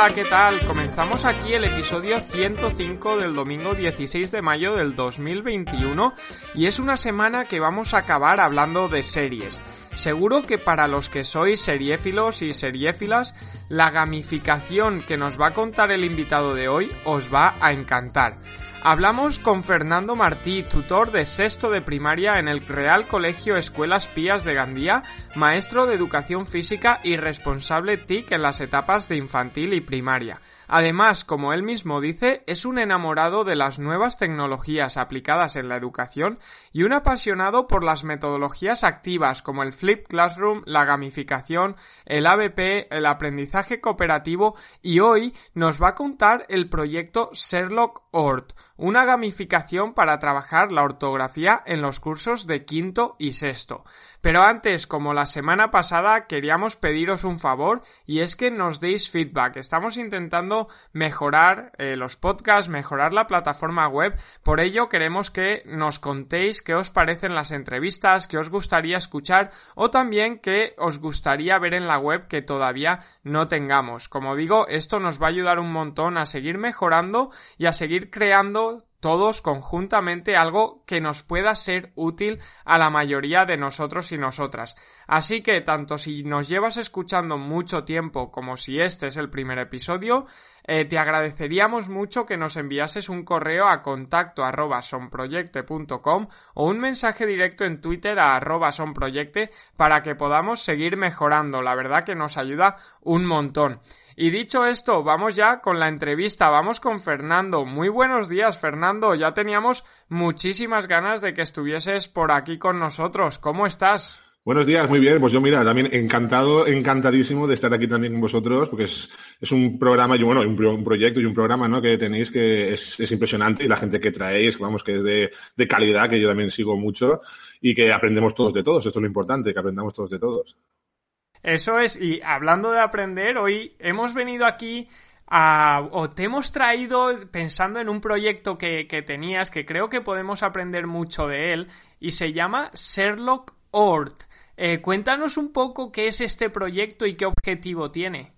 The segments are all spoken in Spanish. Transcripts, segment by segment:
Hola, ¿qué tal? Comenzamos aquí el episodio 105 del domingo 16 de mayo del 2021 y es una semana que vamos a acabar hablando de series. Seguro que para los que sois seriéfilos y seriéfilas, la gamificación que nos va a contar el invitado de hoy os va a encantar. Hablamos con Fernando Martí, tutor de sexto de primaria en el Real Colegio Escuelas Pías de Gandía, maestro de educación física y responsable TIC en las etapas de infantil y primaria. Además, como él mismo dice, es un enamorado de las nuevas tecnologías aplicadas en la educación y un apasionado por las metodologías activas como el Flip Classroom, la gamificación, el ABP, el aprendizaje cooperativo y hoy nos va a contar el proyecto Sherlock Ort, una gamificación para trabajar la ortografía en los cursos de quinto y sexto. Pero antes, como la semana pasada, queríamos pediros un favor y es que nos deis feedback. Estamos intentando mejorar eh, los podcasts, mejorar la plataforma web. Por ello queremos que nos contéis qué os parecen las entrevistas, qué os gustaría escuchar o también qué os gustaría ver en la web que todavía no tengamos. Como digo, esto nos va a ayudar un montón a seguir mejorando y a seguir creando todos conjuntamente algo que nos pueda ser útil a la mayoría de nosotros y nosotras. Así que tanto si nos llevas escuchando mucho tiempo como si este es el primer episodio, eh, te agradeceríamos mucho que nos enviases un correo a contacto arroba sonproyecte.com o un mensaje directo en Twitter a arroba sonproyecte para que podamos seguir mejorando. La verdad que nos ayuda un montón. Y dicho esto, vamos ya con la entrevista, vamos con Fernando. Muy buenos días, Fernando. Ya teníamos muchísimas ganas de que estuvieses por aquí con nosotros. ¿Cómo estás? Buenos días, muy bien. Pues yo, mira, también encantado, encantadísimo de estar aquí también con vosotros, porque es, un programa, y bueno, un, proyecto y un programa, ¿no? Que tenéis que es, es, impresionante y la gente que traéis, vamos, que es de, de calidad, que yo también sigo mucho y que aprendemos todos de todos. Esto es lo importante, que aprendamos todos de todos. Eso es, y hablando de aprender, hoy hemos venido aquí a, o te hemos traído pensando en un proyecto que, que tenías, que creo que podemos aprender mucho de él, y se llama Sherlock Ort. Eh, cuéntanos un poco qué es este proyecto y qué objetivo tiene.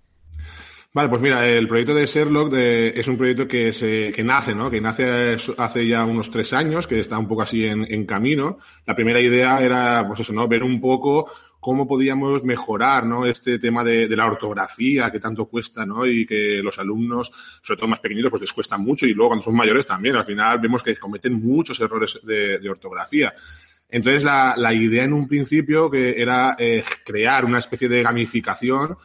Vale, pues mira, el proyecto de Sherlock es un proyecto que, se, que nace, ¿no? Que nace hace ya unos tres años, que está un poco así en, en camino. La primera idea era, pues eso, ¿no? Ver un poco cómo podíamos mejorar ¿no? este tema de, la ortografía que tanto cuesta ¿no? y que los alumnos, sobre todo más pequeñitos, pues les cuesta mucho y luego cuando son mayores también, al final vemos que cometen muchos errores de, ortografía. Entonces la, la, idea en un principio que era eh, crear una especie de gamificación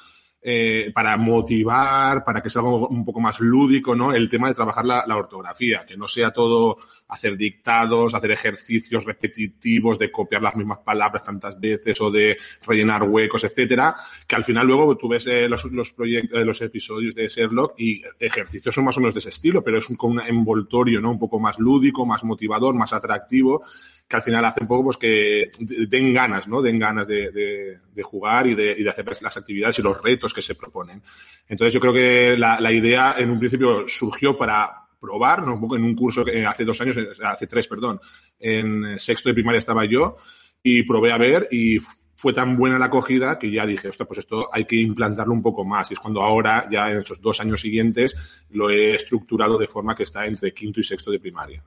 eh, para motivar, para que sea algo un poco más lúdico, ¿no? El tema de trabajar la, ortografía, que no sea todo hacer dictados, hacer ejercicios repetitivos de copiar las mismas palabras tantas veces o de rellenar huecos, etcétera, que al final luego tú ves eh, los, los proyectos, eh, los episodios de Sherlock y ejercicios son más o menos de ese estilo, pero es un, con un envoltorio, ¿no? Un poco más lúdico, más motivador, más atractivo que al final hace un poco pues que den ganas, ¿no? Den ganas de, de, jugar y de, de, hacer las actividades y los retos que se proponen. Entonces yo creo que la, la idea en un principio surgió para probar, ¿no? En un curso que hace dos años, hace tres, perdón, en sexto de primaria estaba yo y probé a ver y fue tan buena la acogida que ya dije, ostras, pues esto hay que implantarlo un poco más. Y es cuando ahora, ya en esos dos años siguientes, lo he estructurado de forma que está entre quinto y sexto de primaria.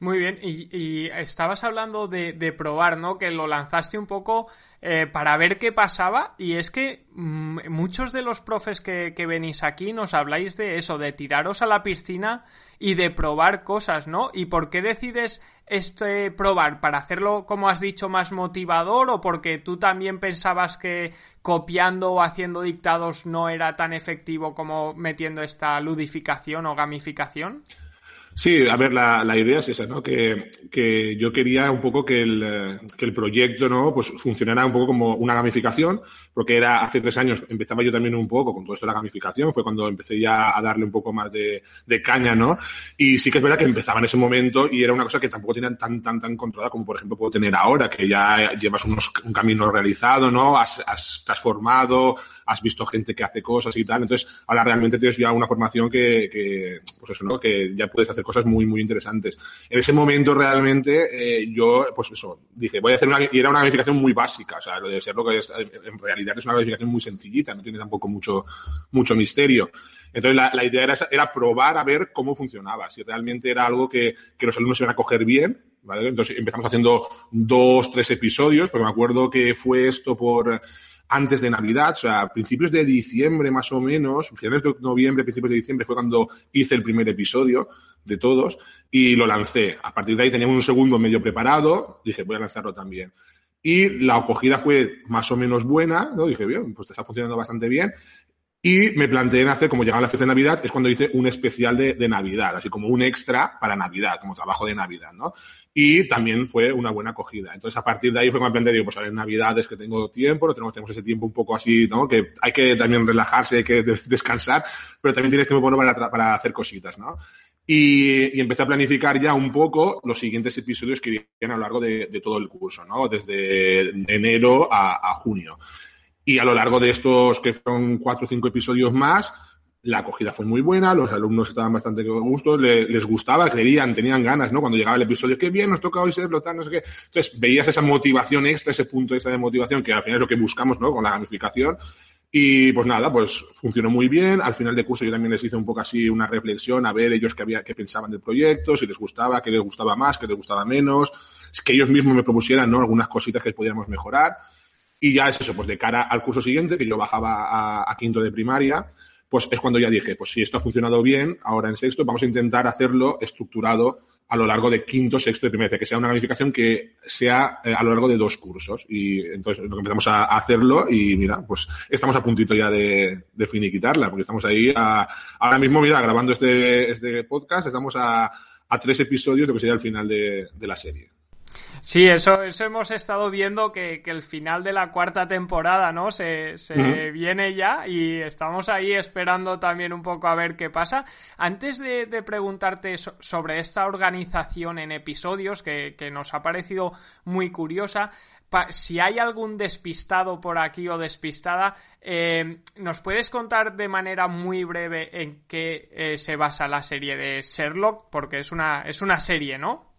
Muy bien, y, estabas hablando de, probar, ¿no? Que lo lanzaste un poco eh, para ver qué pasaba y es que mmm, muchos de los profes que, que, venís aquí nos habláis de eso, de tiraros a la piscina y de probar cosas, ¿no? ¿Y por qué decides este probar? ¿Para hacerlo, como has dicho, más motivador o porque tú también pensabas que copiando o haciendo dictados no era tan efectivo como metiendo esta ludificación o gamificación? Sí, a ver, la, la, idea es esa, ¿no? Que, que yo quería un poco que el, que el, proyecto, ¿no? Pues funcionara un poco como una gamificación, porque era hace tres años, empezaba yo también un poco con todo esto de la gamificación, fue cuando empecé ya a darle un poco más de, de caña, ¿no? Y sí que es verdad que empezaba en ese momento y era una cosa que tampoco tenía tan, tan, tan controlada como, por ejemplo, puedo tener ahora, que ya llevas unos, un camino realizado, ¿no? Has, has transformado, has visto gente que hace cosas y tal. Entonces, ahora realmente tienes ya una formación que, que pues eso, ¿no? Que ya puedes hacer cosas muy, muy interesantes. En ese momento realmente eh, yo, pues eso, dije, voy a hacer una, y era una gamificación muy básica, o sea, lo de ser lo que es, en realidad es una gamificación muy sencillita, no tiene tampoco mucho, mucho misterio. Entonces la, la idea era, era, probar a ver cómo funcionaba, si realmente era algo que, que los alumnos iban a coger bien, ¿vale? Entonces empezamos haciendo dos, tres episodios, porque me acuerdo que fue esto por antes de Navidad, o sea, principios de diciembre más o menos, finales de noviembre, principios de diciembre fue cuando hice el primer episodio de todos y lo lancé. A partir de ahí teníamos un segundo medio preparado, dije, voy a lanzarlo también. Y la acogida fue más o menos buena, ¿no? Dije, bien, pues te está funcionando bastante bien. Y me planteé en hacer, como llegaba la fiesta de Navidad, es cuando hice un especial de, de, Navidad, así como un extra para Navidad, como trabajo de Navidad, ¿no? Y también fue una buena acogida. Entonces, a partir de ahí fue cuando planteé, digo, pues ahora en Navidades que tengo tiempo, no tenemos, tenemos ese tiempo un poco así, ¿no? Que hay que también relajarse, hay que descansar, pero también tienes tiempo bueno para, para hacer cositas, ¿no? Y, y, empecé a planificar ya un poco los siguientes episodios que irían a lo largo de, de todo el curso, ¿no? Desde enero a, a junio. Y a lo largo de estos, que fueron cuatro o cinco episodios más, la acogida fue muy buena, los alumnos estaban bastante a gusto, les, les gustaba, creían, tenían ganas, ¿no? Cuando llegaba el episodio, qué bien, nos toca hoy serlo, tal, no sé qué. Entonces, veías esa motivación extra, ese punto extra de motivación, que al final es lo que buscamos, ¿no? Con la gamificación. Y pues nada, pues funcionó muy bien. Al final de curso yo también les hice un poco así una reflexión a ver ellos qué, había, qué pensaban del proyecto, si les gustaba, qué les gustaba más, qué les gustaba menos, que ellos mismos me propusieran, ¿no? Algunas cositas que podíamos mejorar. Y ya es eso, pues de cara al curso siguiente, que yo bajaba a, quinto de primaria, pues es cuando ya dije, pues si esto ha funcionado bien, ahora en sexto, vamos a intentar hacerlo estructurado a lo largo de quinto, sexto y primaria, que sea una gamificación que sea eh, a lo largo de dos cursos. Y entonces empezamos a, hacerlo y mira, pues estamos a puntito ya de, de finiquitarla, porque estamos ahí a, ahora mismo, mira, grabando este, este podcast, estamos a, a tres episodios de lo que sería el final de, de la serie. Sí, eso, eso hemos estado viendo que, que el final de la cuarta temporada, ¿no? Se, se uh -huh. viene ya y estamos ahí esperando también un poco a ver qué pasa. Antes de, de preguntarte so, sobre esta organización en episodios que, que nos ha parecido muy curiosa, si hay algún despistado por aquí o despistada, eh, ¿nos puedes contar de manera muy breve en qué eh, se basa la serie de Sherlock? Porque es una, es una serie, ¿no?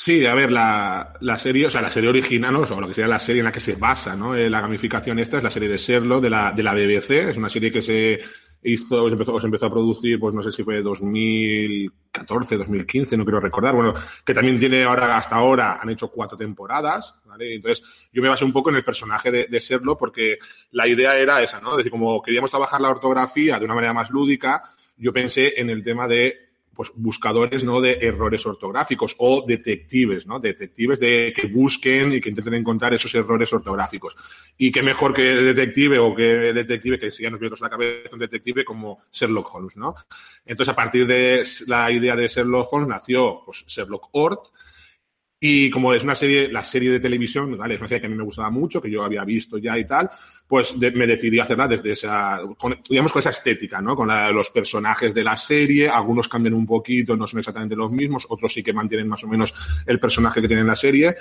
Sí, a ver, la, la, serie, o sea, la serie original, ¿no? o lo que sería la serie en la que se basa, ¿no? Eh, la gamificación esta es la serie de Sherlock de la, de la BBC, es una serie que se hizo, se empezó, se empezó a producir, pues no sé si fue 2014, 2015, no quiero recordar, bueno, que también tiene ahora, hasta ahora, han hecho cuatro temporadas, ¿vale? Entonces, yo me basé un poco en el personaje de, de Sherlock porque la idea era esa, ¿no? Es decir, como queríamos trabajar la ortografía de una manera más lúdica, yo pensé en el tema de pues buscadores no de errores ortográficos o detectives, ¿no? Detectives de que busquen y que intenten encontrar esos errores ortográficos. Y qué mejor que detective o que detective que sigan nos la cabeza un detective como Sherlock Holmes, ¿no? Entonces, a partir de la idea de Sherlock Holmes nació pues, Sherlock Ort, y como es una serie, la serie de televisión, ¿vale? Es una serie que a mí me gustaba mucho, que yo había visto ya y tal, pues de, me decidí hacerla desde esa, con, digamos, con esa estética, ¿no? Con la, los personajes de la serie, algunos cambian un poquito, no son exactamente los mismos, otros sí que mantienen más o menos el personaje que tienen en la serie.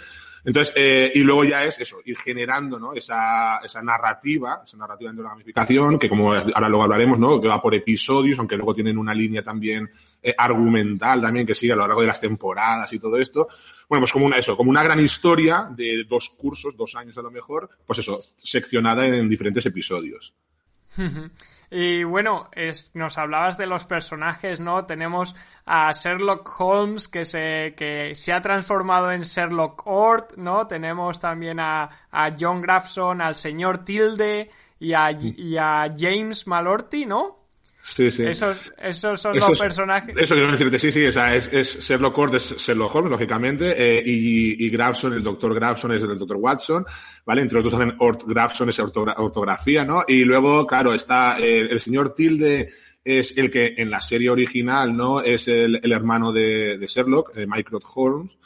Entonces, eh, y luego ya es eso, ir generando, ¿no? Esa, esa narrativa, esa narrativa de la gamificación, que como ahora luego hablaremos, ¿no? Que va por episodios, aunque luego tienen una línea también eh, argumental también que sigue a lo largo de las temporadas y todo esto. Bueno, pues como una, eso, como una gran historia de dos cursos, dos años a lo mejor, pues eso, seccionada en diferentes episodios. Y bueno, es, nos hablabas de los personajes, ¿no? Tenemos a Sherlock Holmes que se, que se ha transformado en Sherlock Ort, ¿no? Tenemos también a, a John Grafson, al señor Tilde y a, y a James Malorty, ¿no? Sí, sí. Esos, esos son eso los es, personajes. Eso quiero decirte, sí, sí, o sea, es, es Sherlock Holmes, es Sherlock Holmes, lógicamente, eh, y, y Grafson, el doctor Grafson es el doctor Watson, ¿vale? Entre otros también Ort Grafson es ortogra ortografía, ¿no? Y luego, claro, está el, el señor Tilde, es el que en la serie original, ¿no? Es el, hermano de, Sherlock, eh, Holmes.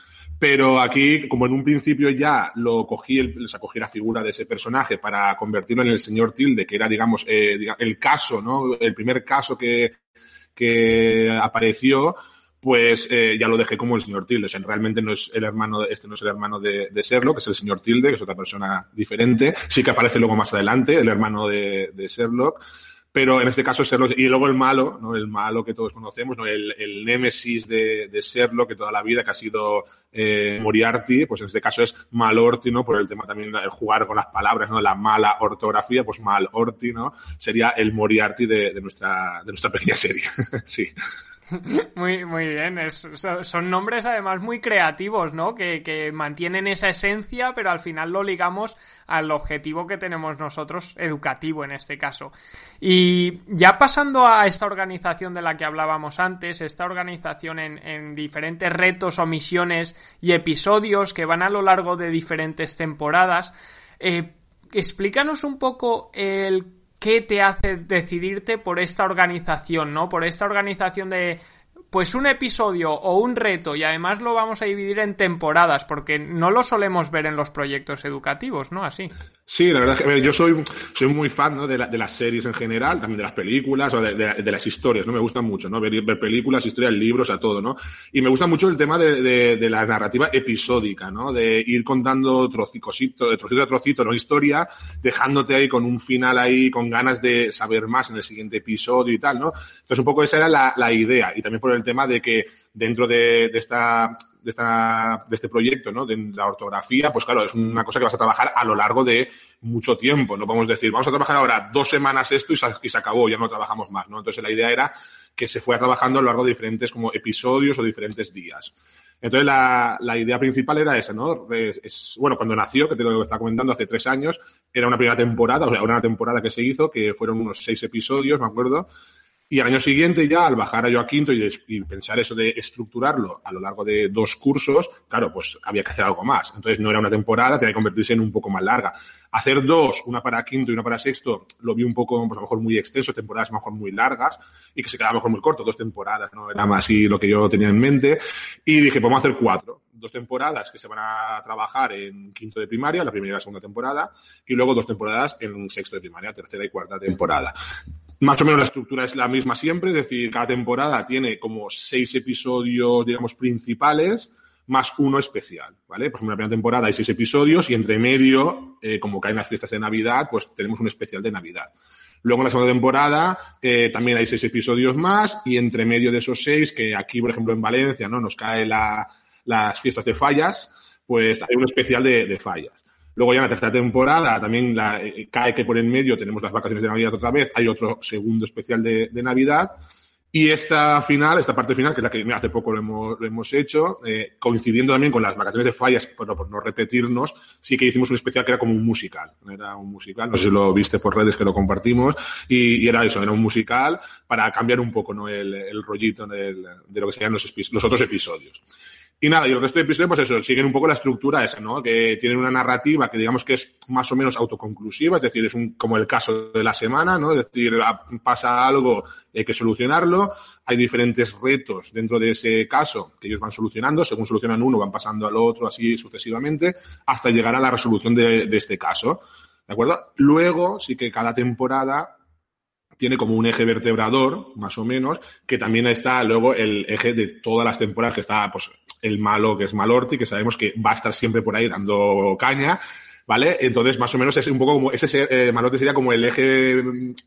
Pero aquí, como en un principio ya lo cogí, el, acogí la figura de ese personaje para convertirlo en el señor Tilde, que era, digamos, eh, el caso, ¿no? El primer caso que, que apareció, pues eh, ya lo dejé como el señor Tilde. O sea, realmente no es el hermano, este no es el hermano de, de Sherlock, es el señor Tilde, que es otra persona diferente. Sí que aparece luego más adelante, el hermano de, de Sherlock. Pero en este caso Sherlock, y luego el malo, ¿no? El malo que todos conocemos, ¿no? El, el némesis de, de Sherlock que toda la vida, que ha sido eh, Moriarty, pues en este caso es Malorty, ¿no? Por el tema también de jugar con las palabras, ¿no? La mala ortografía, pues Malorty, ¿no? Sería el Moriarty de, de nuestra, de nuestra pequeña serie. sí. Muy, muy bien. son nombres además muy creativos, ¿no? Que, que, mantienen esa esencia, pero al final lo ligamos al objetivo que tenemos nosotros, educativo en este caso. Y ya pasando a esta organización de la que hablábamos antes, esta organización en, en diferentes retos o misiones y episodios que van a lo largo de diferentes temporadas, eh, explícanos un poco el qué te hace decidirte por esta organización, ¿no? Por esta organización de pues un episodio o un reto y además lo vamos a dividir en temporadas porque no lo solemos ver en los proyectos educativos, ¿no? Así. Sí, la verdad es que yo soy, soy muy fan ¿no? de, de, las series en general, también de las películas o de, de, las historias, ¿no? Me gustan mucho, ¿no? Ver, ver, películas, historias, libros, a todo, ¿no? Y me gusta mucho el tema de, la narrativa episódica, ¿no? De ir contando trocito, de trocito a trocito, ¿no? Historia, dejándote ahí con un final ahí, con ganas de saber más en el siguiente episodio y tal, ¿no? Entonces un poco esa era la, la idea. Y también por el tema de que dentro de, de esta de, esta, de este proyecto, ¿no? De la ortografía, pues claro, es una cosa que vas a trabajar a lo largo de mucho tiempo. No podemos decir, vamos a trabajar ahora dos semanas esto y se, acabó, ya no trabajamos más, ¿no? Entonces la idea era que se fuera trabajando a lo largo de diferentes como episodios o diferentes días. Entonces la, la idea principal era esa, ¿no? Es, bueno, cuando nació, que te lo estaba comentando hace tres años, era una primera temporada, o sea, una temporada que se hizo, que fueron unos seis episodios, me acuerdo, y al año siguiente ya, al bajar a yo a quinto y, pensar eso de estructurarlo a lo largo de dos cursos, claro, pues había que hacer algo más. Entonces no era una temporada, tenía que convertirse en un poco más larga. Hacer dos, una para quinto y una para sexto, lo vi un poco, pues a lo mejor muy extenso, temporadas a lo mejor muy largas y que se quedaba a lo mejor muy corto, dos temporadas, ¿no? Era más así lo que yo tenía en mente. Y dije, podemos hacer cuatro dos temporadas que se van a trabajar en quinto de primaria, la primera y la segunda temporada, y luego dos temporadas en sexto de primaria, tercera y cuarta temporada. Más o menos la estructura es la misma siempre, es decir, cada temporada tiene como seis episodios, digamos, principales, más uno especial, ¿vale? Por ejemplo, en la primera temporada hay seis episodios y entre medio, eh, como caen las fiestas de Navidad, pues tenemos un especial de Navidad. Luego en la segunda temporada eh, también hay seis episodios más y entre medio de esos seis, que aquí, por ejemplo, en Valencia, ¿no? Nos cae la, las fiestas de fallas, pues hay un especial de, fallas. Luego ya en la tercera temporada también la, eh, cae que por en medio tenemos las vacaciones de Navidad otra vez, hay otro segundo especial de Navidad. Y esta final, esta parte final, que es la que hace poco lo hemos, lo hemos hecho, eh, coincidiendo también con las vacaciones de fallas, pero por no repetirnos, sí que hicimos un especial que era como un musical. Era un musical, no sé si lo viste por redes que lo compartimos, y, era eso, era un musical para cambiar un poco ¿no? el, rollito de lo que serían los, los otros episodios. Y nada, y el resto de episodios, pues eso, siguen un poco la estructura esa, ¿no? Que tienen una narrativa que digamos que es más o menos autoconclusiva, es decir, es un, como el caso de la semana, ¿no? Es decir, pasa algo, hay que solucionarlo, hay diferentes retos dentro de ese caso que ellos van solucionando, según solucionan uno, van pasando al otro, así sucesivamente, hasta llegar a la resolución de, de este caso. ¿De acuerdo? Luego, sí que cada temporada tiene como un eje vertebrador, más o menos, que también está luego el eje de todas las temporadas, que está pues el malo que es Malorti, que sabemos que va a estar siempre por ahí dando caña, ¿vale? Entonces, más o menos es un poco como, ese eh, Malorti sería como el eje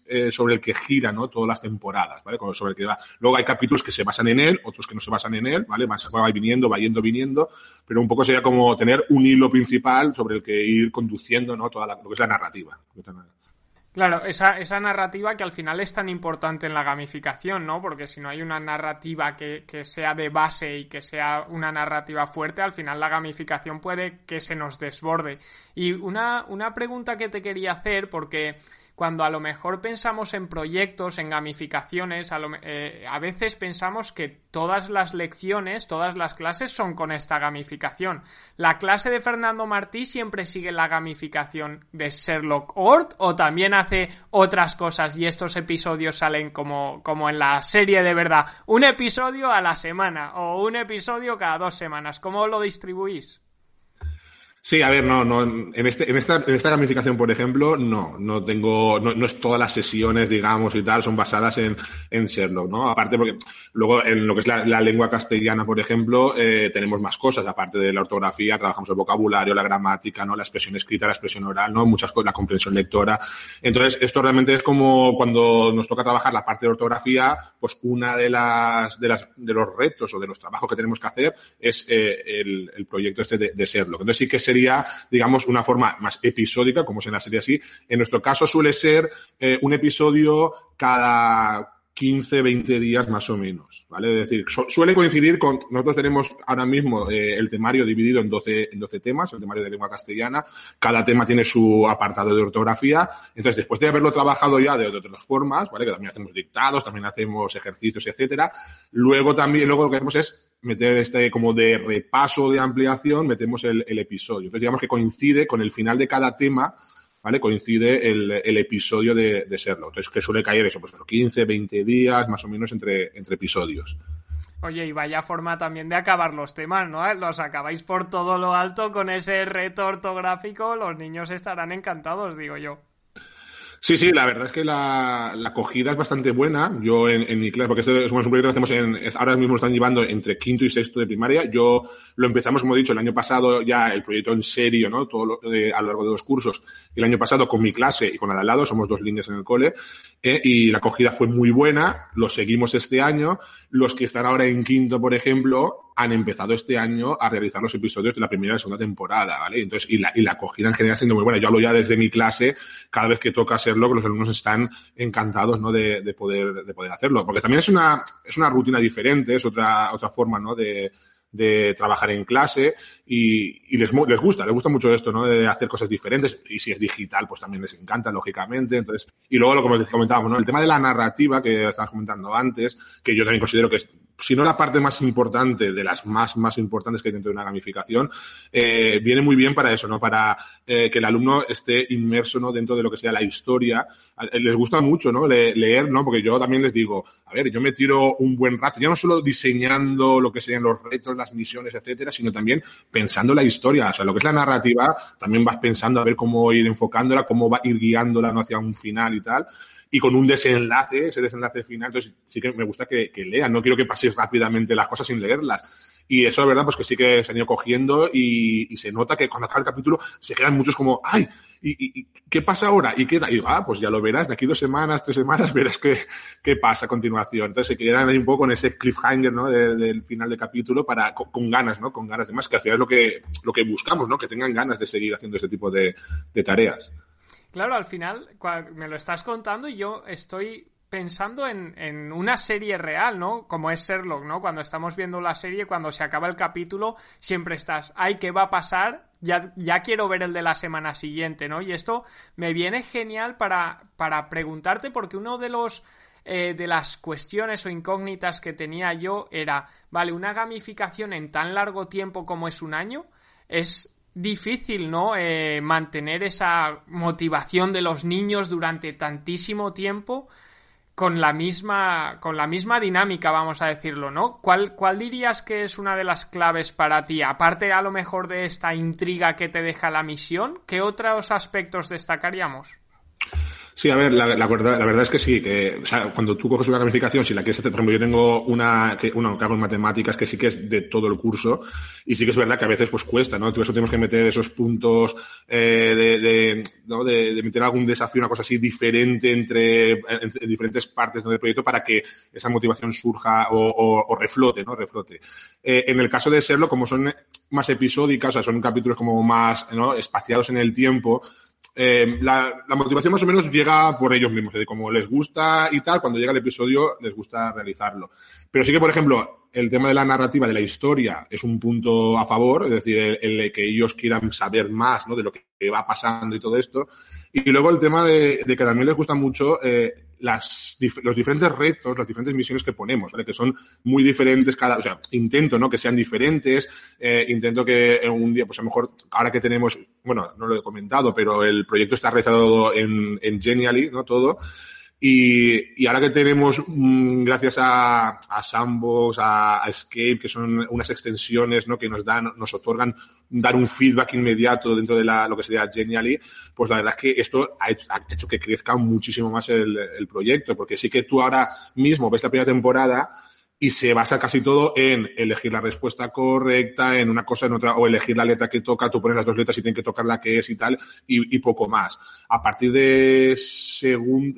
eh, sobre el que gira, ¿no? Todas las temporadas, ¿vale? Sobre el que va. Luego hay capítulos que se basan en él, otros que no se basan en él, ¿vale? Va viniendo, va yendo, viniendo, pero un poco sería como tener un hilo principal sobre el que ir conduciendo, ¿no? Toda la, lo que es la narrativa. Claro, esa, esa narrativa que al final es tan importante en la gamificación, ¿no? Porque si no hay una narrativa que, que, sea de base y que sea una narrativa fuerte, al final la gamificación puede que se nos desborde. Y una, una pregunta que te quería hacer, porque cuando a lo mejor pensamos en proyectos, en gamificaciones, a, eh, a veces pensamos que todas las lecciones, todas las clases son con esta gamificación. La clase de Fernando Martí siempre sigue la gamificación de Sherlock Ort o también hace otras cosas y estos episodios salen como, como en la serie de verdad. Un episodio a la semana o un episodio cada dos semanas. ¿Cómo lo distribuís? Sí, a ver, no, no, en, este, en, esta, en esta gamificación, por ejemplo, no, no tengo, no, es todas las sesiones, digamos, y tal, son basadas en, en Sherlock, ¿no? Aparte porque luego en lo que es la, lengua castellana, por ejemplo, eh, tenemos más cosas, aparte de la ortografía, trabajamos el vocabulario, la gramática, ¿no? La expresión escrita, la expresión oral, ¿no? Muchas cosas, la comprensión lectora. Entonces, esto realmente es como cuando nos toca trabajar la parte de ortografía, pues una de las, de las, de los retos o de los trabajos que tenemos que hacer es eh, el, el proyecto este de, de Sherlock. Entonces sí que se sería, digamos, una forma más episódica, como es en la serie así. En nuestro caso suele ser eh, un episodio cada 15, 20 días más o menos, ¿vale? Es decir, su suele coincidir con, nosotros tenemos ahora mismo eh, el temario dividido en 12, en 12 temas, el temario de lengua castellana, cada tema tiene su apartado de ortografía, entonces después de haberlo trabajado ya de, otras formas, ¿vale? Que también hacemos dictados, también hacemos ejercicios, etcétera, luego también, luego lo que hacemos es meter este como de repaso de ampliación, metemos el, el episodio. Entonces digamos que coincide con el final de cada tema, ¿vale? Coincide el, el episodio de, de, Serlo. Entonces, que suele caer eso, pues 15, 20 días, más o menos, entre, entre episodios. Oye, y vaya forma también de acabar los temas, ¿no? Los acabáis por todo lo alto con ese reto ortográfico, los niños estarán encantados, digo yo. Sí, sí, la verdad es que la, la acogida es bastante buena. Yo en, en mi clase, porque este es un proyecto que hacemos en, ahora mismo están llevando entre quinto y sexto de primaria. Yo lo empezamos, como he dicho, el año pasado ya el proyecto en serio, ¿no? Todo lo, eh, a lo largo de los cursos. El año pasado con mi clase y con la de al lado, somos dos líneas en el cole, eh, y la acogida fue muy buena. Lo seguimos este año. Los que están ahora en quinto, por ejemplo, han empezado este año a realizar los episodios de la primera y segunda temporada, ¿vale? Entonces, y la, y la acogida en general siendo muy buena. Yo hablo ya desde mi clase, cada vez que toca hacerlo, que los alumnos están encantados, ¿no? De, de, poder, de poder hacerlo. Porque también es una, es una rutina diferente, es otra, otra forma, ¿no? De, de trabajar en clase y, y, les, les gusta, les gusta mucho esto, ¿no? De hacer cosas diferentes y si es digital, pues también les encanta, lógicamente. Entonces, y luego lo que comentábamos, ¿no? El tema de la narrativa que estabas comentando antes, que yo también considero que es si no la parte más importante, de las más, más importantes que hay dentro de una gamificación, eh, viene muy bien para eso, ¿no? Para eh, que el alumno esté inmerso, ¿no? Dentro de lo que sea la historia. Les gusta mucho, ¿no? Le leer, ¿no? Porque yo también les digo, a ver, yo me tiro un buen rato, ya no solo diseñando lo que serían los retos, las misiones, etcétera, sino también pensando la historia. O sea, lo que es la narrativa, también vas pensando a ver cómo ir enfocándola, cómo va ir guiándola, ¿no? Hacia un final y tal y con un desenlace, ese desenlace final. Entonces, sí que me gusta que, que lean, no quiero que paséis rápidamente las cosas sin leerlas. Y eso, la verdad, pues que sí que se han ido cogiendo y, y se nota que cuando acaba el capítulo se quedan muchos como, ¡ay! ¿Y, y qué pasa ahora? ¿Y qué Y ah, pues ya lo verás, de aquí dos semanas, tres semanas, verás qué, qué pasa a continuación. Entonces se quedan ahí un poco con ese cliffhanger, ¿no? De, del final del capítulo para, con, con, ganas, ¿no? Con ganas de más, que al final es lo que, lo que buscamos, ¿no? Que tengan ganas de seguir haciendo este tipo de, de tareas. Claro, al final me lo estás contando y yo estoy pensando en, en, una serie real, ¿no? Como es Sherlock, ¿no? Cuando estamos viendo la serie, cuando se acaba el capítulo, siempre estás, ay, ¿qué va a pasar? Ya, ya quiero ver el de la semana siguiente, ¿no? Y esto me viene genial para, para preguntarte, porque uno de los eh, de las cuestiones o incógnitas que tenía yo era, vale, una gamificación en tan largo tiempo como es un año, es difícil, ¿no? Eh, mantener esa motivación de los niños durante tantísimo tiempo con la misma con la misma dinámica, vamos a decirlo, ¿no? ¿Cuál, ¿Cuál dirías que es una de las claves para ti? Aparte a lo mejor de esta intriga que te deja la misión, ¿qué otros aspectos destacaríamos? Sí, a ver, la, verdad, la verdad es que sí, que o sea, cuando tú coges una gamificación, si la quieres hacer, por ejemplo, yo tengo una que, una que hago en matemáticas que sí que es de todo el curso y sí que es verdad que a veces pues cuesta, ¿no? Por eso tenemos que meter esos puntos eh, de, ¿no? de, de, meter algún desafío, una cosa así diferente entre, entre diferentes partes del proyecto para que esa motivación surja o, o, o reflote, ¿no? Reflote. Eh, en el caso de serlo, como son más episódicas, o sea, son capítulos como más, ¿no? espaciados en el tiempo, eh, la, la, motivación más o menos llega por ellos mismos, de como les gusta y tal, cuando llega el episodio les gusta realizarlo. Pero sí que, por ejemplo, el tema de la narrativa, de la historia, es un punto a favor, es decir, el, que ellos quieran saber más ¿no? de lo que va pasando y todo esto. Y luego el tema de, que también les gusta mucho eh, las, los diferentes retos, las diferentes misiones que ponemos, ¿vale? que son muy diferentes cada, o sea, intento, ¿no? Que sean diferentes, eh, intento que un día, pues a lo mejor, ahora que tenemos, bueno, no lo he comentado, pero el proyecto está realizado en, en Genially, ¿no? Todo. Y, y ahora que tenemos, mm, gracias a, a Sandbox, a, Escape, que son unas extensiones ¿no? que nos dan, nos otorgan dar un feedback inmediato dentro de la, lo que sería Genially, pues la verdad es que esto ha hecho, ha hecho que crezca muchísimo más el, el proyecto, porque sí que tú ahora mismo ves la primera temporada y se basa casi todo en elegir la respuesta correcta, en una cosa, en otra, o elegir la letra que toca, tú pones las dos letras y tienes que tocar la que es y tal, y, y poco más. A partir de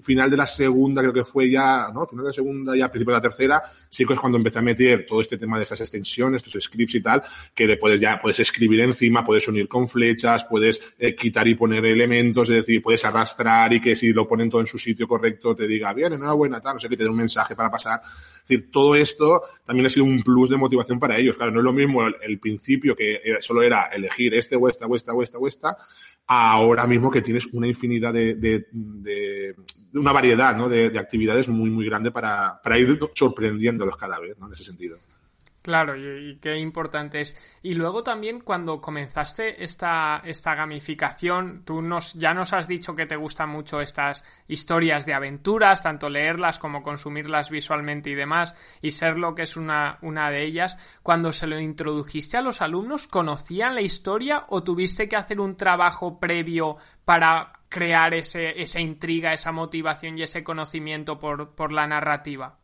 final de la segunda, creo que fue ya, ¿no? Final de la segunda, ya principio de la tercera, sí que es cuando empecé a meter todo este tema de estas extensiones, estos scripts y tal, que después ya puedes escribir encima, puedes unir con flechas, puedes eh, quitar y poner elementos, es decir, puedes arrastrar y que si lo ponen todo en su sitio correcto te diga, bien, enhorabuena, tal, no sé, que te dé un mensaje para pasar. Es decir, todo esto también ha sido un plus de motivación para ellos. Claro, no es lo mismo el, principio que solo era elegir este o esta o esta o esta o esta, ahora mismo que tienes una infinidad de, de, de, una variedad ¿no? de, actividades muy, muy grande para, para ir sorprendiéndolos cada vez, ¿no? En ese sentido. Claro, y, qué importante es. Y luego también cuando comenzaste esta, esta gamificación, tú nos, ya nos has dicho que te gustan mucho estas historias de aventuras, tanto leerlas como consumirlas visualmente y demás, y ser lo que es una, una de ellas. Cuando se lo introdujiste a los alumnos, ¿conocían la historia o tuviste que hacer un trabajo previo para crear ese, esa intriga, esa motivación y ese conocimiento por, por la narrativa?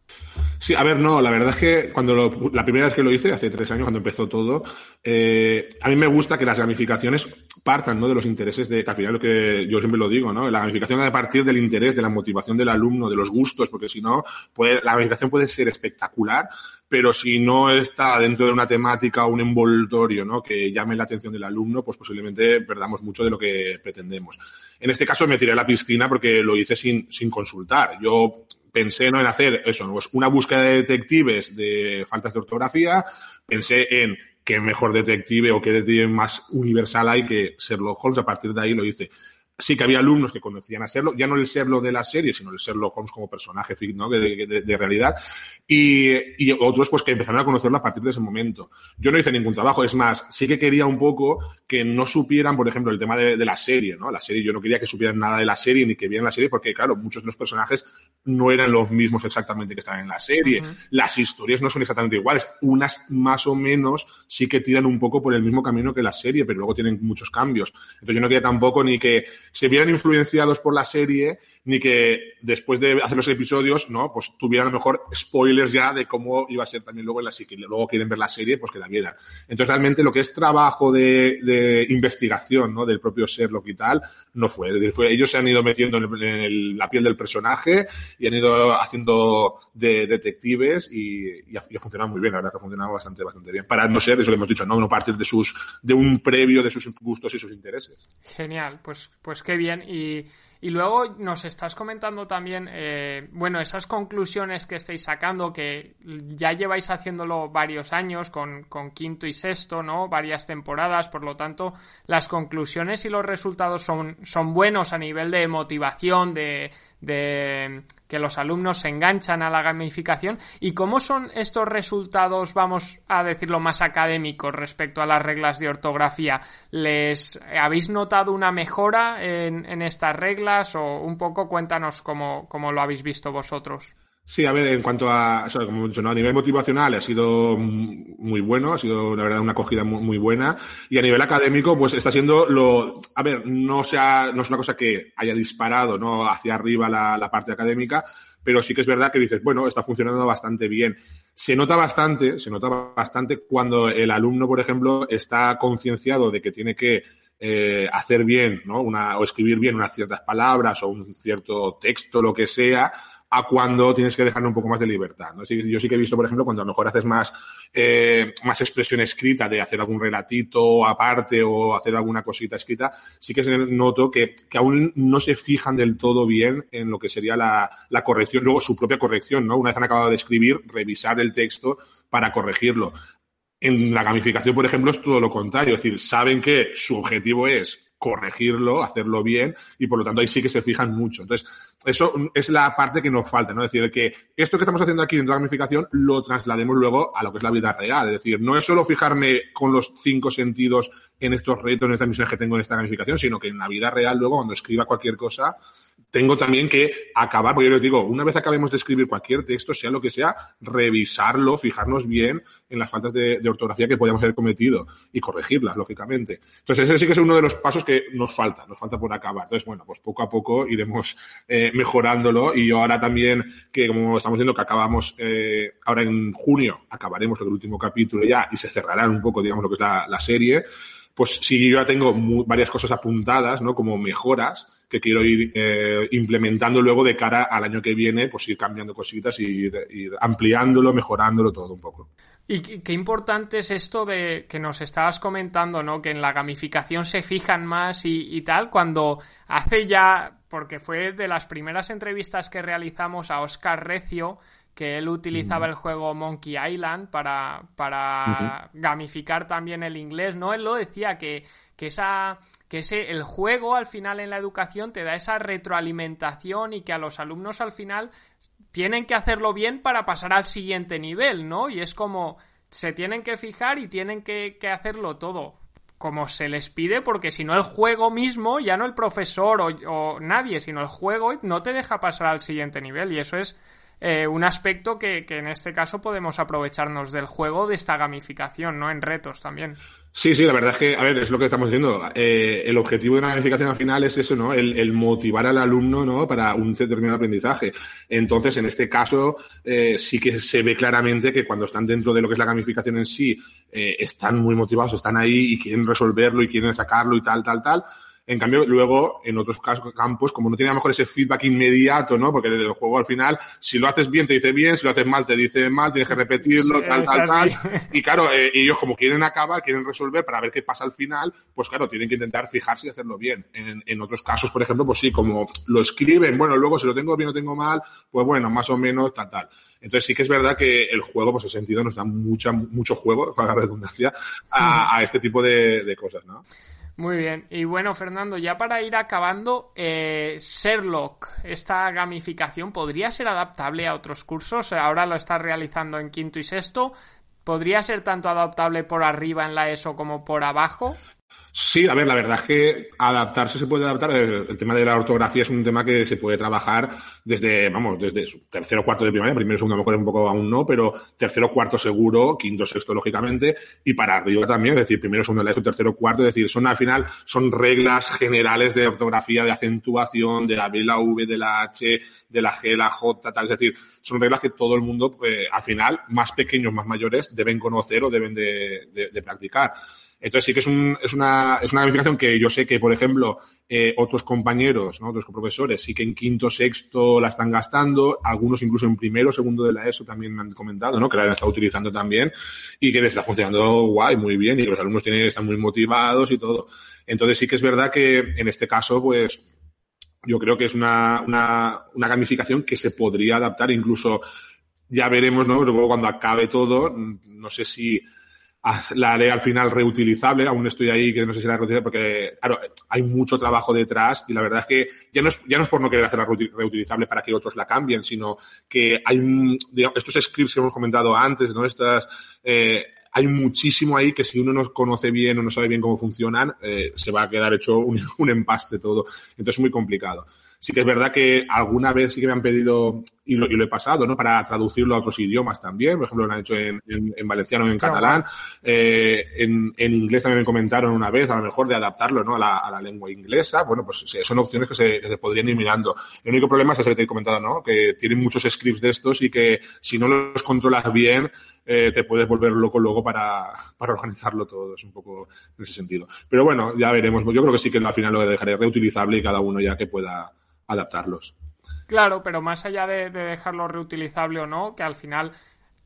Sí, a ver, no, la verdad es que cuando lo, la primera vez que lo hice, hace tres años, cuando empezó todo, eh, a mí me gusta que las gamificaciones partan ¿no? de los intereses de, que al final lo que yo siempre lo digo, ¿no? La gamificación a partir del interés, de la motivación del alumno, de los gustos, porque si no, la gamificación puede ser espectacular, pero si no está dentro de una temática o un envoltorio ¿no? que llame la atención del alumno, pues posiblemente perdamos mucho de lo que pretendemos. En este caso me tiré a la piscina porque lo hice sin, sin consultar. Yo pensé no en hacer eso, pues una búsqueda de detectives de faltas de ortografía, pensé en qué mejor detective o qué detective más universal hay que Sherlock Holmes, a partir de ahí lo hice sí que había alumnos que conocían a Sherlock, ya no el Sherlock de la serie, sino el Sherlock Holmes como personaje ¿no? de, de, de, realidad, y, y, otros pues que empezaron a conocerlo a partir de ese momento. Yo no hice ningún trabajo, es más, sí que quería un poco que no supieran, por ejemplo, el tema de, de, la serie, ¿no? La serie, yo no quería que supieran nada de la serie ni que vieran la serie, porque claro, muchos de los personajes no eran los mismos exactamente que estaban en la serie. Uh -huh. Las historias no son exactamente iguales. Unas más o menos sí que tiran un poco por el mismo camino que la serie, pero luego tienen muchos cambios. Entonces yo no quería tampoco ni que se vieran influenciados por la serie ni que después de hacer los episodios, ¿no? Pues tuvieran a lo mejor spoilers ya de cómo iba a ser también luego en la serie. Luego quieren ver la serie, pues que la vieran. Entonces realmente lo que es trabajo de, investigación, ¿no? Del propio Sherlock y tal, no fue. ellos se han ido metiendo en, el, en el, la piel del personaje y han ido haciendo de detectives y, y, ha, funcionado muy bien. La verdad que ha funcionado bastante, bastante bien. Para no ser, eso que hemos dicho, ¿no? No partir de sus, de un previo de sus gustos y sus intereses. Genial. Pues, pues qué bien. Y, y luego nos estás comentando también, eh, bueno, esas conclusiones que estáis sacando, que ya lleváis haciéndolo varios años con, con, quinto y sexto, ¿no? Varias temporadas, por lo tanto, las conclusiones y los resultados son, son buenos a nivel de motivación, de, de que los alumnos se enganchan a la gamificación y cómo son estos resultados, vamos a decirlo más académicos respecto a las reglas de ortografía. ¿Les habéis notado una mejora en, estas reglas o un poco cuéntanos cómo, cómo lo habéis visto vosotros? Sí, a ver, en cuanto a, como he dicho, a nivel motivacional ha sido muy bueno, ha sido, la verdad, una acogida muy, muy, buena. Y a nivel académico, pues está siendo lo, a ver, no sea, no es una cosa que haya disparado, ¿no? Hacia arriba la, la parte académica, pero sí que es verdad que dices, bueno, está funcionando bastante bien. Se nota bastante, se nota bastante cuando el alumno, por ejemplo, está concienciado de que tiene que eh, hacer bien, ¿no? Una, o escribir bien unas ciertas palabras o un cierto texto, lo que sea, a cuando tienes que dejarle un poco más de libertad. ¿no? yo sí que he visto, por ejemplo, cuando a lo mejor haces más, eh, más expresión escrita de hacer algún relatito aparte o hacer alguna cosita escrita, sí que noto que, que aún no se fijan del todo bien en lo que sería la, la corrección, luego su propia corrección, ¿no? Una vez han acabado de escribir, revisar el texto para corregirlo. En la gamificación, por ejemplo, es todo lo contrario. Es decir, saben que su objetivo es corregirlo, hacerlo bien, y por lo tanto ahí sí que se fijan mucho. Entonces, eso es la parte que nos falta, ¿no? Es decir, que esto que estamos haciendo aquí en la gamificación lo traslademos luego a lo que es la vida real. Es decir, no es solo fijarme con los cinco sentidos en estos retos, en estas misiones que tengo en esta gamificación, sino que en la vida real luego cuando escriba cualquier cosa, tengo también que acabar, porque yo les digo, una vez acabemos de escribir cualquier texto, sea lo que sea, revisarlo, fijarnos bien en las faltas de, ortografía que podamos haber cometido y corregirlas, lógicamente. Entonces, ese sí que es uno de los pasos que nos falta, nos falta por acabar. Entonces, bueno, pues poco a poco iremos eh, mejorándolo y yo ahora también, que como estamos viendo que acabamos, eh, ahora en junio, acabaremos el último capítulo ya y se cerrará un poco, digamos, lo que es la, serie, pues si yo ya tengo varias cosas apuntadas, ¿no? Como mejoras, que quiero ir eh, implementando luego de cara al año que viene, pues ir cambiando cositas y ir, ampliándolo, mejorándolo todo un poco. Y qué importante es esto de que nos estabas comentando, ¿no? Que en la gamificación se fijan más y, tal, cuando hace ya, porque fue de las primeras entrevistas que realizamos a Oscar Recio, que él utilizaba el juego Monkey Island para, para gamificar también el inglés, ¿no? Él lo decía que, que esa que ese, el juego al final en la educación te da esa retroalimentación y que a los alumnos al final tienen que hacerlo bien para pasar al siguiente nivel, ¿no? Y es como se tienen que fijar y tienen que, hacerlo todo como se les pide, porque si no el juego mismo, ya no el profesor o, nadie, sino el juego no te deja pasar al siguiente nivel y eso es eh, un aspecto que, que, en este caso podemos aprovecharnos del juego de esta gamificación, ¿no? En retos también. Sí, sí, la verdad es que, a ver, es lo que estamos diciendo. Eh, el objetivo de una gamificación al final es eso, ¿no? El, motivar al alumno, ¿no? Para un determinado aprendizaje. Entonces, en este caso, eh, sí que se ve claramente que cuando están dentro de lo que es la gamificación en sí, están muy motivados, están ahí y quieren resolverlo y quieren sacarlo y tal, tal, tal. En cambio, luego, en otros campos, como no tiene a lo mejor ese feedback inmediato, ¿no? Porque el juego al final, si lo haces bien, te dice bien, si lo haces mal, te dice mal, tienes que repetirlo, tal, tal, tal. Y claro, eh, ellos como quieren acabar, quieren resolver para ver qué pasa al final, pues claro, tienen que intentar fijarse y hacerlo bien. En, en otros casos, por ejemplo, pues sí, como lo escriben, bueno, luego si lo tengo bien o tengo mal, pues bueno, más o menos, tal, tal. Entonces sí que es verdad que el juego, pues en sentido, nos da mucha, mucho juego, para la redundancia, a, a este tipo de, de cosas, ¿no? Muy bien. Y bueno, Fernando, ya para ir acabando, eh, Sherlock, esta gamificación, ¿podría ser adaptable a otros cursos? Ahora lo está realizando en quinto y sexto. ¿Podría ser tanto adaptable por arriba en la ESO como por abajo? Sí, a ver, la verdad es que adaptarse se puede adaptar. El, tema de la ortografía es un tema que se puede trabajar desde, vamos, desde tercero cuarto de primaria, primero segundo a lo mejor un poco aún no, pero tercero cuarto seguro, quinto sexto lógicamente, y para arriba también, es decir, primero segundo la tercero cuarto, es decir, son al final, son reglas generales de ortografía, de acentuación, de la B, la V, de la H, de la G, la J, tal, es decir, son reglas que todo el mundo, pues, al final, más pequeños, más mayores, deben conocer o deben de practicar. Entonces sí que es, un, es, una, es una gamificación que yo sé que, por ejemplo, eh, otros compañeros, ¿no? otros profesores, sí que en quinto, sexto la están gastando, algunos incluso en primero, segundo de la ESO también me han comentado, ¿no? Que la han estado utilizando también y que les está funcionando guay, muy bien y que los alumnos tienen, están muy motivados y todo. Entonces sí que es verdad que en este caso, pues, yo creo que es una, una, una gamificación que se podría adaptar incluso ya veremos, ¿no? Luego cuando acabe todo, no sé si la haré al final reutilizable. Aún estoy ahí que no sé si la reutilizable porque, claro, hay mucho trabajo detrás y la verdad es que ya no es, ya no es por no querer hacerla reutilizable para que otros la cambien, sino que hay digamos, estos scripts que hemos comentado antes, ¿no? Estas, eh, hay muchísimo ahí que si uno no conoce bien o no sabe bien cómo funcionan, eh, se va a quedar hecho un, un empaste todo. Entonces es muy complicado. Sí que es verdad que alguna vez sí que me han pedido, y lo, y lo he pasado, ¿no? Para traducirlo a otros idiomas también. Por ejemplo, lo han hecho en, en, valenciano y en catalán. Eh, en, en, inglés también me comentaron una vez, a lo mejor, de adaptarlo, ¿no? A la, a la lengua inglesa. Bueno, pues son opciones que se, que se podrían ir mirando. El único problema es ese que te he comentado, ¿no? Que tienen muchos scripts de estos y que si no los controlas bien, eh, te puedes volver loco luego para, para organizarlo todo. Es un poco en ese sentido. Pero bueno, ya veremos. Yo creo que sí que al final lo dejaré reutilizable y cada uno ya que pueda adaptarlos. Claro, pero más allá de, dejarlo reutilizable o no, que al final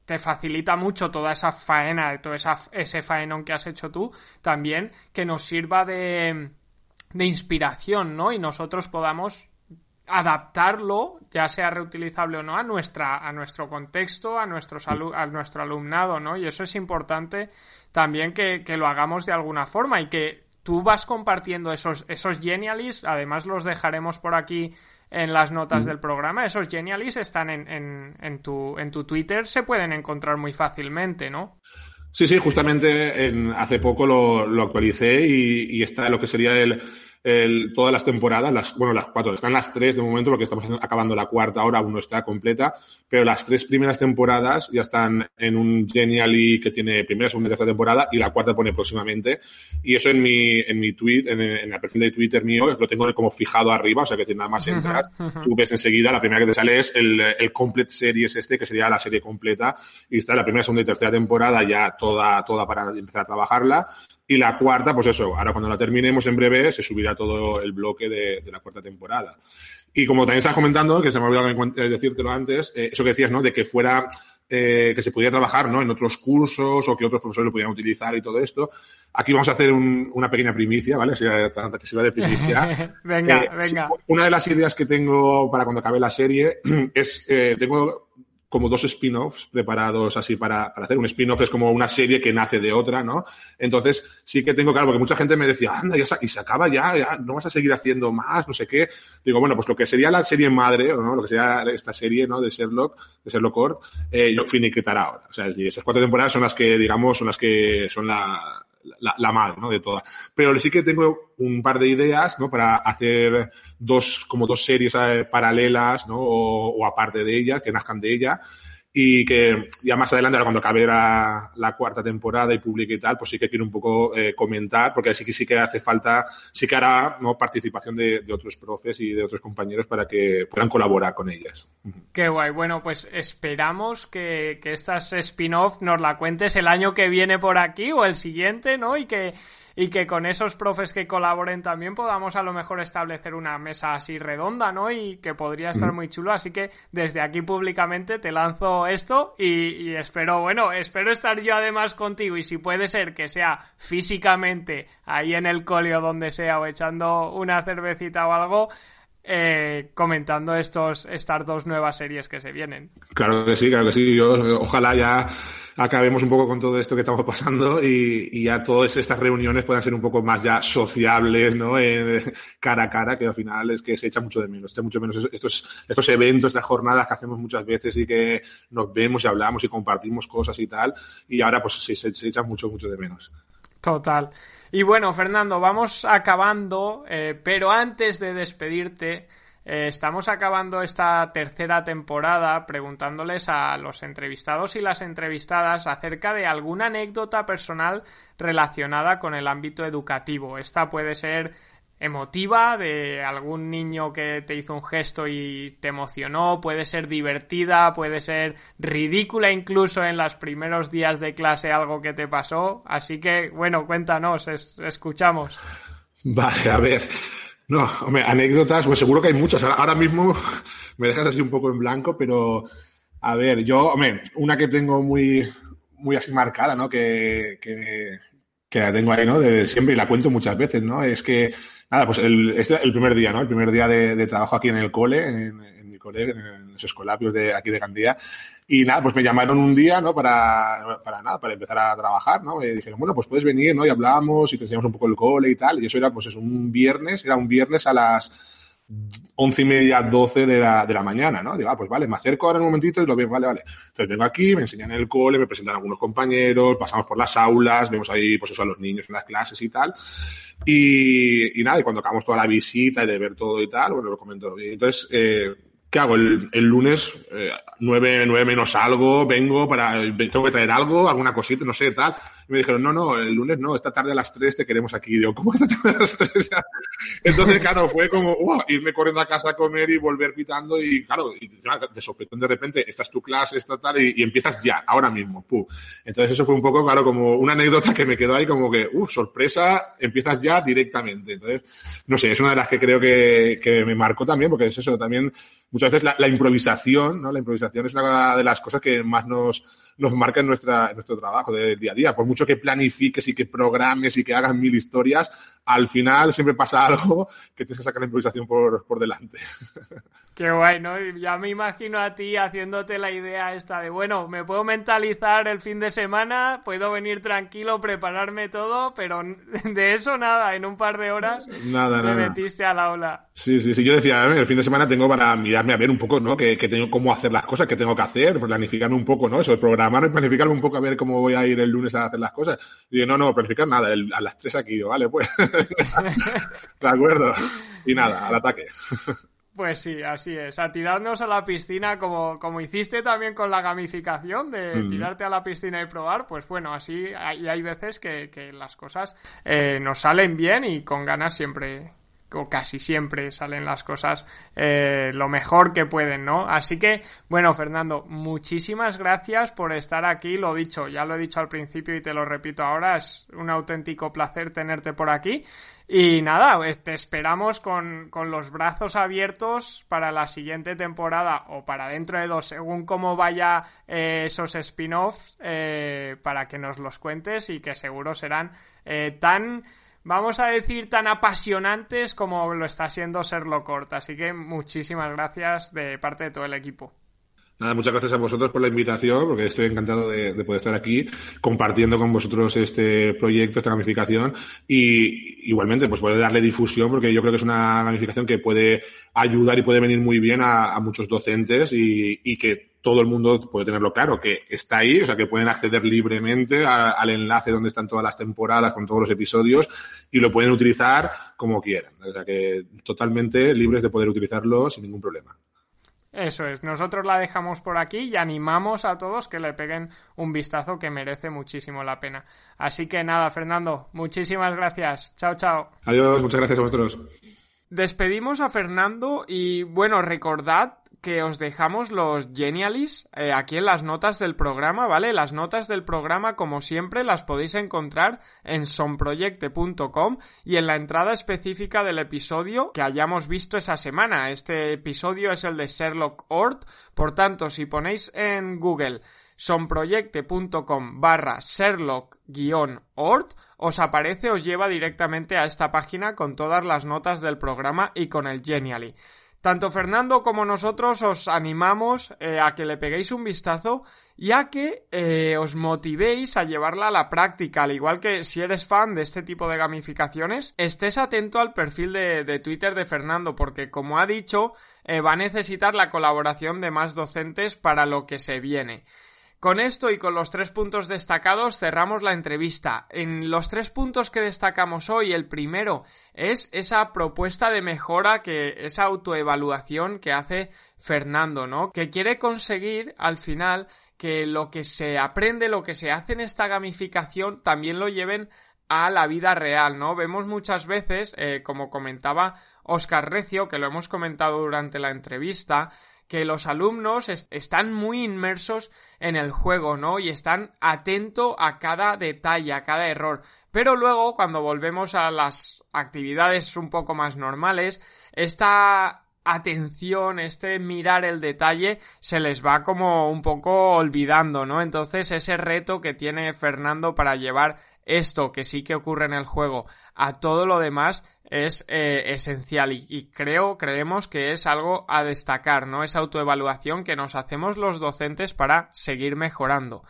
te facilita mucho toda esa faena, todo esa, ese faenón que has hecho tú, también que nos sirva de, de inspiración, ¿no? Y nosotros podamos adaptarlo, ya sea reutilizable o no, a nuestra, a nuestro contexto, a nuestros a nuestro alumnado, ¿no? Y eso es importante también que, que, lo hagamos de alguna forma y que tú vas compartiendo esos, esos genialis, además los dejaremos por aquí en las notas del programa, esos genialis están en, en, en, tu, en tu Twitter, se pueden encontrar muy fácilmente, ¿no? Sí, sí, justamente en, hace poco lo, lo actualicé y, y está lo que sería el, todas las temporadas, las, bueno, las cuatro, están las tres de momento porque estamos acabando la cuarta ahora, aún no está completa, pero las tres primeras temporadas ya están en un Genially que tiene primera, segunda y tercera temporada y la cuarta pone próximamente. Y eso en mi, en mi tweet, en, en el perfil de Twitter mío, lo tengo como fijado arriba, o sea que si nada más entras, tú ves enseguida, la primera que te sale es el, el Complete Series este, que sería la serie completa, y está la primera, segunda y tercera temporada ya toda, toda para empezar a trabajarla. Y la cuarta, pues eso, ahora cuando la terminemos en breve se subirá todo el bloque de, de la cuarta temporada. Y como también estás comentando, que se me ha olvidado eh, decírtelo antes, eh, eso que decías, ¿no? De que fuera, eh, que se pudiera trabajar, ¿no? En otros cursos o que otros profesores lo pudieran utilizar y todo esto. Aquí vamos a hacer un, una pequeña primicia, ¿vale? Si, que se va de primicia. venga, eh, venga. Una de las ideas que tengo para cuando acabe la serie es, eh, tengo como dos spin-offs preparados así para, para, hacer. Un spin-off es como una serie que nace de otra, ¿no? Entonces, sí que tengo claro, porque mucha gente me decía, anda, ya se, y se acaba ya, ya, no vas a seguir haciendo más, no sé qué. Digo, bueno, pues lo que sería la serie madre, ¿no? Lo que sería esta serie, ¿no? De Sherlock, de Sherlock Court, eh, yo finiquitar ahora. O sea, esas cuatro temporadas son las que, digamos, son las que son la, la, la, madre, ¿no? De todas. Pero sí que tengo un par de ideas, ¿no? Para hacer dos, como dos series eh, paralelas, ¿no? O, o, aparte de ella, que nazcan de ella y que ya más adelante, cuando acabe la, la, cuarta temporada y publique y tal, pues sí que quiero un poco eh, comentar, porque sí que sí que hace falta, sí que hará ¿no? participación de, de, otros profes y de otros compañeros para que puedan colaborar con ellas. Qué guay. Bueno, pues esperamos que, que estas spin-off nos la cuentes el año que viene por aquí o el siguiente, ¿no? Y que y que con esos profes que colaboren también podamos a lo mejor establecer una mesa así redonda, ¿no? Y que podría estar muy chulo. Así que desde aquí públicamente te lanzo esto y, y espero, bueno, espero estar yo además contigo y si puede ser que sea físicamente ahí en el colio donde sea o echando una cervecita o algo, eh, comentando estos, estas dos nuevas series que se vienen. Claro que sí, claro que sí. Yo, ojalá ya acabemos un poco con todo esto que estamos pasando y, ya todas estas reuniones puedan ser un poco más ya sociables, ¿no? Eh, cara a cara, que al final es que se echa mucho de menos, echa mucho menos estos, estos eventos, estas jornadas que hacemos muchas veces y que nos vemos y hablamos y compartimos cosas y tal, y ahora pues se, se, se echa mucho, mucho de menos. Total. Y bueno, Fernando, vamos acabando, eh, pero antes de despedirte, eh, estamos acabando esta tercera temporada preguntándoles a los entrevistados y las entrevistadas acerca de alguna anécdota personal relacionada con el ámbito educativo. Esta puede ser emotiva de algún niño que te hizo un gesto y te emocionó, puede ser divertida, puede ser ridícula incluso en los primeros días de clase algo que te pasó. Así que, bueno, cuéntanos, es, escuchamos. Vale, a ver. No, hombre, anécdotas, pues seguro que hay muchas. Ahora mismo me dejas así un poco en blanco, pero a ver, yo, hombre, una que tengo muy, muy así marcada, ¿no? Que, que, que la tengo ahí, ¿no? De siempre y la cuento muchas veces, ¿no? Es que nada, pues el, este, el primer día, ¿no? El primer día de, trabajo aquí en el cole, en, en, mi cole, en los escolapios de aquí de Gandía. Y nada, pues me llamaron un día, ¿no? Para, para nada, para empezar a trabajar, ¿no? Y dijeron, bueno, pues puedes venir, ¿no? Y hablamos y te enseñamos un poco el cole y tal. Y eso era, pues es un viernes, era un viernes a las once y media, doce de la, de la mañana, ¿no? Digo, ah, pues vale, me acerco ahora un momentito y lo veo, vale, vale. Entonces vengo aquí, me enseñan el cole, me presentan algunos compañeros, pasamos por las aulas, vemos ahí, pues eso, a los niños en las clases y tal. Y, y nada, y cuando acabamos toda la visita y de ver todo y tal, bueno, lo comento. Y entonces, eh, ¿qué hago? El, el lunes, eh, nueve, nueve menos algo, vengo para, tengo que traer algo, alguna cosita, no sé, tal. Y me dijeron, no, no, el lunes no, esta tarde a las 3 te queremos aquí. Y digo, ¿cómo esta tarde a las 3? Entonces, claro, fue como, wow, irme corriendo a casa a comer y volver pitando y, claro, y de sopetón de repente, esta es tu clase, esta tal, y, y, empiezas ya, ahora mismo, pum. Entonces, eso fue un poco, claro, como una anécdota que me quedó ahí como que, uh, sorpresa, empiezas ya directamente. Entonces, no sé, es una de las que creo que, que me marcó también, porque es eso, también muchas veces la, improvisación, ¿no? La improvisación es una de las cosas que más nos, nos marca en, nuestra, en nuestro trabajo de día a día. Por mucho que planifiques y que programes y que hagas mil historias, al final siempre pasa algo que tienes que sacar la improvisación por, por delante. Qué guay, ¿no? Ya me imagino a ti haciéndote la idea esta de, bueno, me puedo mentalizar el fin de semana, puedo venir tranquilo, prepararme todo, pero de eso nada, en un par de horas nada, te metiste al aula. Sí, sí, sí, yo decía, el fin de semana tengo para mirarme a ver un poco, ¿no? Que, que tengo cómo hacer las cosas, que tengo que hacer, planificarme un poco, ¿no? Eso, el programar y planificarme un poco a ver cómo voy a ir el lunes a hacer las cosas. Y digo, no, no, planificar nada, a las tres aquí, vale, pues. de acuerdo. Y nada, al ataque. Pues sí, así es. A tirarnos a la piscina como, como hiciste también con la gamificación de mm. tirarte a la piscina y probar. Pues bueno, así hay, hay veces que, que las cosas eh, nos salen bien y con ganas siempre, o casi siempre salen las cosas eh, lo mejor que pueden, ¿no? Así que, bueno, Fernando, muchísimas gracias por estar aquí. Lo dicho, ya lo he dicho al principio y te lo repito ahora, es un auténtico placer tenerte por aquí. Y nada, pues, te esperamos con, con, los brazos abiertos para la siguiente temporada o para dentro de dos, según cómo vaya eh, esos spin-offs, eh, para que nos los cuentes y que seguro serán eh, tan, vamos a decir, tan apasionantes como lo está siendo Serlo Corta. Así que muchísimas gracias de parte de todo el equipo. Nada, muchas gracias a vosotros por la invitación, porque estoy encantado de, poder estar aquí compartiendo con vosotros este proyecto, esta gamificación, y igualmente, pues poder darle difusión, porque yo creo que es una gamificación que puede ayudar y puede venir muy bien a, muchos docentes y, que todo el mundo puede tenerlo claro, que está ahí, o sea, que pueden acceder libremente al enlace donde están todas las temporadas con todos los episodios y lo pueden utilizar como quieran. O sea, que totalmente libres de poder utilizarlo sin ningún problema. Eso es, nosotros la dejamos por aquí y animamos a todos que le peguen un vistazo que merece muchísimo la pena. Así que nada, Fernando, muchísimas gracias. Chao, chao. Adiós, muchas gracias a vosotros. Despedimos a Fernando y bueno, recordad que os dejamos los Genialis eh, aquí en las notas del programa, ¿vale? Las notas del programa, como siempre, las podéis encontrar en sonproyecte.com y en la entrada específica del episodio que hayamos visto esa semana. Este episodio es el de Sherlock Ort, por tanto, si ponéis en Google sonproyecte.com barra Sherlock-Ort os aparece, os lleva directamente a esta página con todas las notas del programa y con el Genially. Tanto Fernando como nosotros os animamos eh, a que le peguéis un vistazo y a que eh, os motivéis a llevarla a la práctica, al igual que si eres fan de este tipo de gamificaciones, estés atento al perfil de, Twitter de Fernando, porque como ha dicho, eh, va a necesitar la colaboración de más docentes para lo que se viene. Con esto y con los tres puntos destacados cerramos la entrevista. En los tres puntos que destacamos hoy, el primero es esa propuesta de mejora que, esa autoevaluación que hace Fernando, ¿no? Que quiere conseguir al final que lo que se aprende, lo que se hace en esta gamificación también lo lleven a la vida real, ¿no? Vemos muchas veces, eh, como comentaba Oscar Recio, que lo hemos comentado durante la entrevista, que los alumnos están muy inmersos en el juego, ¿no? Y están atentos a cada detalle, a cada error. Pero luego, cuando volvemos a las actividades un poco más normales, esta atención, este mirar el detalle se les va como un poco olvidando, ¿no? Entonces ese reto que tiene Fernando para llevar esto que sí que ocurre en el juego a todo lo demás es eh, esencial y, creo, creemos que es algo a destacar, ¿no? Esa autoevaluación que nos hacemos los docentes para seguir mejorando.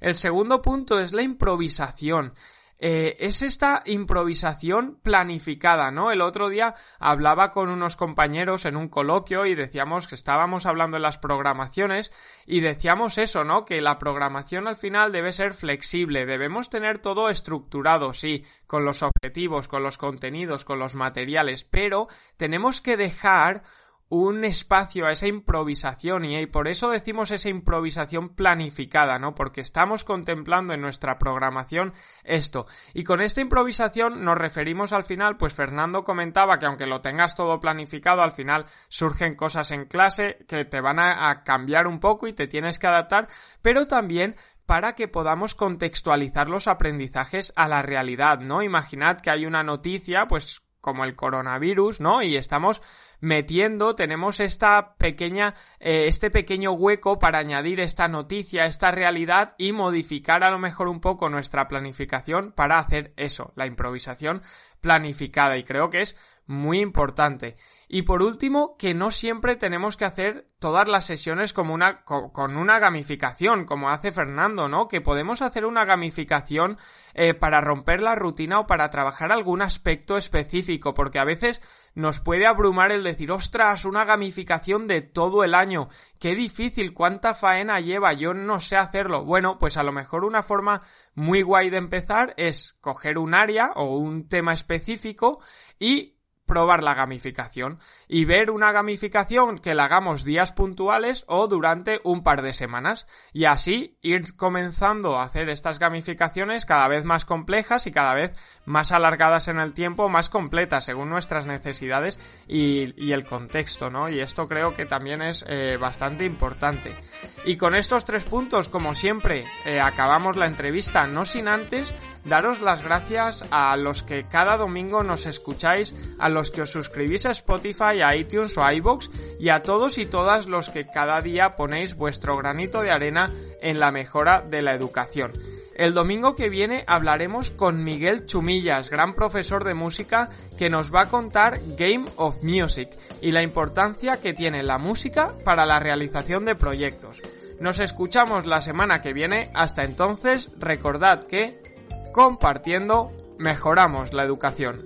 El segundo punto es la improvisación. Eh, es esta improvisación planificada, ¿no? El otro día hablaba con unos compañeros en un coloquio y decíamos que estábamos hablando de las programaciones y decíamos eso, ¿no? Que la programación al final debe ser flexible, debemos tener todo estructurado, sí, con los objetivos, con los contenidos, con los materiales, pero tenemos que dejar un espacio a esa improvisación y por eso decimos esa improvisación planificada, ¿no? Porque estamos contemplando en nuestra programación esto. Y con esta improvisación nos referimos al final, pues Fernando comentaba que aunque lo tengas todo planificado, al final surgen cosas en clase que te van a, a cambiar un poco y te tienes que adaptar, pero también para que podamos contextualizar los aprendizajes a la realidad, ¿no? Imaginad que hay una noticia, pues como el coronavirus, ¿no? Y estamos metiendo, tenemos esta pequeña, eh, este pequeño hueco para añadir esta noticia, esta realidad y modificar a lo mejor un poco nuestra planificación para hacer eso, la improvisación planificada. Y creo que es muy importante. Y por último, que no siempre tenemos que hacer todas las sesiones como una, con una gamificación, como hace Fernando, ¿no? Que podemos hacer una gamificación eh, para romper la rutina o para trabajar algún aspecto específico, porque a veces nos puede abrumar el decir, ostras, una gamificación de todo el año, qué difícil, cuánta faena lleva, yo no sé hacerlo. Bueno, pues a lo mejor una forma muy guay de empezar es coger un área o un tema específico y probar la gamificación y ver una gamificación que la hagamos días puntuales o durante un par de semanas y así ir comenzando a hacer estas gamificaciones cada vez más complejas y cada vez más alargadas en el tiempo, más completas según nuestras necesidades y, el contexto, ¿no? Y esto creo que también es eh, bastante importante. Y con estos tres puntos, como siempre, eh, acabamos la entrevista, no sin antes daros las gracias a los que cada domingo nos escucháis, a los que os suscribís a A iTunes o a iBox y a todos y todas los que cada día ponéis vuestro granito de arena en la mejora de la educación. El domingo que viene hablaremos con Miguel Chumillas, gran profesor de música, que nos va a contar Game of Music y la importancia que tiene la música para la realización de proyectos. Nos escuchamos la semana que viene. Hasta entonces, recordad que compartiendo mejoramos la educación.